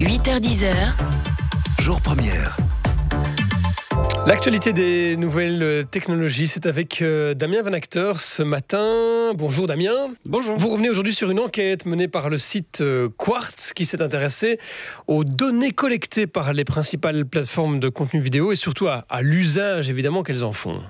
8h10h. Jour première. L'actualité des nouvelles technologies, c'est avec euh, Damien Van Acteur ce matin. Bonjour Damien. Bonjour. Vous revenez aujourd'hui sur une enquête menée par le site euh, Quartz qui s'est intéressé aux données collectées par les principales plateformes de contenu vidéo et surtout à, à l'usage évidemment qu'elles en font.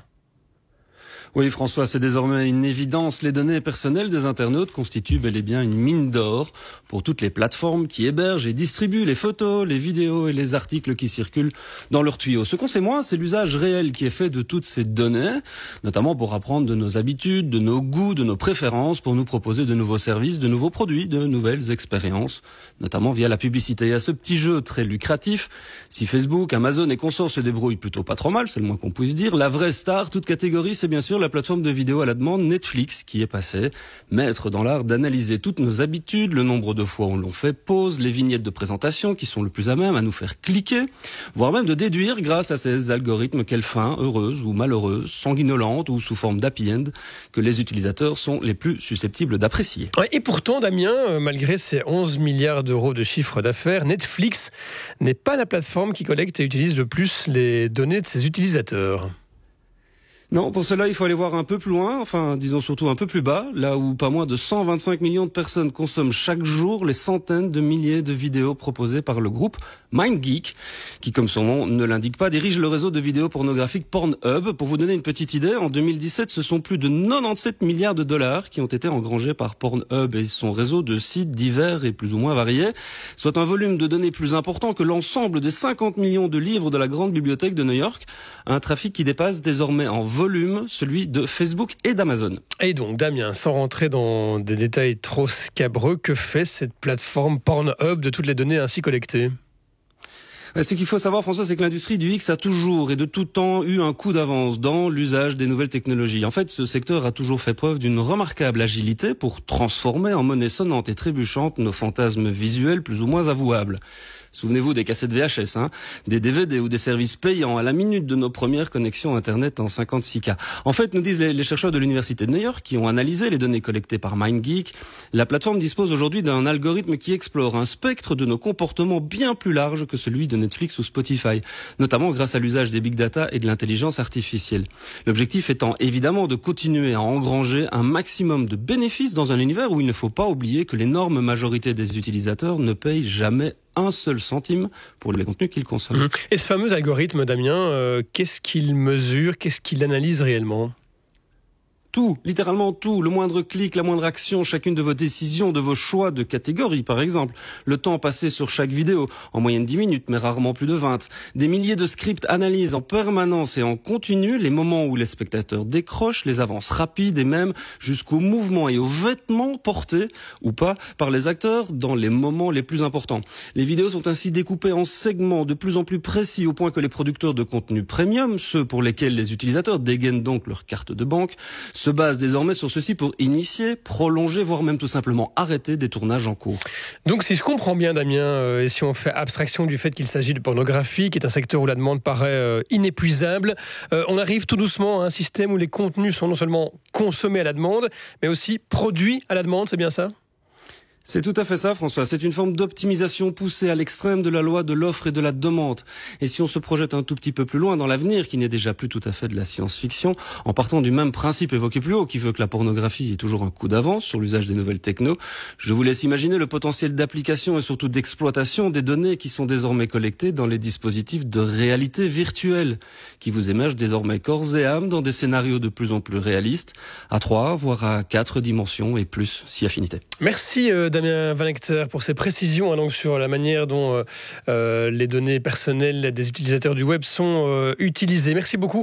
Oui, François, c'est désormais une évidence. Les données personnelles des internautes constituent bel et bien une mine d'or pour toutes les plateformes qui hébergent et distribuent les photos, les vidéos et les articles qui circulent dans leurs tuyaux. Ce qu'on sait moins, c'est l'usage réel qui est fait de toutes ces données, notamment pour apprendre de nos habitudes, de nos goûts, de nos préférences, pour nous proposer de nouveaux services, de nouveaux produits, de nouvelles expériences, notamment via la publicité. Et à ce petit jeu très lucratif, si Facebook, Amazon et consorts se débrouillent plutôt pas trop mal, c'est le moins qu'on puisse dire, la vraie star, toute catégorie, c'est bien sûr la plateforme de vidéo à la demande Netflix qui est passée, maître dans l'art d'analyser toutes nos habitudes, le nombre de fois où l'on fait pause, les vignettes de présentation qui sont le plus à même à nous faire cliquer, voire même de déduire grâce à ces algorithmes quelle fin, heureuse ou malheureuse, sanguinolente ou sous forme d'happy end, que les utilisateurs sont les plus susceptibles d'apprécier. Et pourtant, Damien, euh, malgré ses 11 milliards d'euros de chiffre d'affaires, Netflix n'est pas la plateforme qui collecte et utilise le plus les données de ses utilisateurs. Non, pour cela, il faut aller voir un peu plus loin, enfin, disons surtout un peu plus bas, là où pas moins de 125 millions de personnes consomment chaque jour les centaines de milliers de vidéos proposées par le groupe MindGeek, qui, comme son nom ne l'indique pas, dirige le réseau de vidéos pornographiques Pornhub. Pour vous donner une petite idée, en 2017, ce sont plus de 97 milliards de dollars qui ont été engrangés par Pornhub et son réseau de sites divers et plus ou moins variés, soit un volume de données plus important que l'ensemble des 50 millions de livres de la grande bibliothèque de New York, un trafic qui dépasse désormais en volume celui de Facebook et d'Amazon. Et donc, Damien, sans rentrer dans des détails trop scabreux, que fait cette plateforme Pornhub de toutes les données ainsi collectées? Ce qu'il faut savoir, François, c'est que l'industrie du X a toujours et de tout temps eu un coup d'avance dans l'usage des nouvelles technologies. En fait, ce secteur a toujours fait preuve d'une remarquable agilité pour transformer en monnaie sonnante et trébuchante nos fantasmes visuels plus ou moins avouables. Souvenez-vous des cassettes VHS, hein, des DVD ou des services payants à la minute de nos premières connexions Internet en 56K. En fait, nous disent les, chercheurs de l'Université de New York qui ont analysé les données collectées par MindGeek, la plateforme dispose aujourd'hui d'un algorithme qui explore un spectre de nos comportements bien plus large que celui de Netflix ou Spotify, notamment grâce à l'usage des big data et de l'intelligence artificielle. L'objectif étant évidemment de continuer à engranger un maximum de bénéfices dans un univers où il ne faut pas oublier que l'énorme majorité des utilisateurs ne payent jamais un seul centime pour les contenus qu'ils consomment. Mmh. Et ce fameux algorithme, Damien, euh, qu'est-ce qu'il mesure, qu'est-ce qu'il analyse réellement? Tout, littéralement tout, le moindre clic, la moindre action, chacune de vos décisions, de vos choix de catégorie, par exemple, le temps passé sur chaque vidéo, en moyenne 10 minutes, mais rarement plus de 20, des milliers de scripts analysent en permanence et en continu les moments où les spectateurs décrochent, les avances rapides et même jusqu'aux mouvements et aux vêtements portés ou pas par les acteurs dans les moments les plus importants. Les vidéos sont ainsi découpées en segments de plus en plus précis au point que les producteurs de contenu premium, ceux pour lesquels les utilisateurs dégainent donc leur carte de banque, se base désormais sur ceci pour initier, prolonger, voire même tout simplement arrêter des tournages en cours. Donc si je comprends bien Damien, euh, et si on fait abstraction du fait qu'il s'agit de pornographie, qui est un secteur où la demande paraît euh, inépuisable, euh, on arrive tout doucement à un système où les contenus sont non seulement consommés à la demande, mais aussi produits à la demande, c'est bien ça? C'est tout à fait ça, François. C'est une forme d'optimisation poussée à l'extrême de la loi de l'offre et de la demande. Et si on se projette un tout petit peu plus loin dans l'avenir, qui n'est déjà plus tout à fait de la science-fiction, en partant du même principe évoqué plus haut, qui veut que la pornographie ait toujours un coup d'avance sur l'usage des nouvelles techno, je vous laisse imaginer le potentiel d'application et surtout d'exploitation des données qui sont désormais collectées dans les dispositifs de réalité virtuelle, qui vous émergent désormais corps et âme dans des scénarios de plus en plus réalistes, à trois, voire à quatre dimensions et plus, si affinité. Merci. Euh, Damien Valecter pour ses précisions hein, donc sur la manière dont euh, euh, les données personnelles des utilisateurs du web sont euh, utilisées. Merci beaucoup.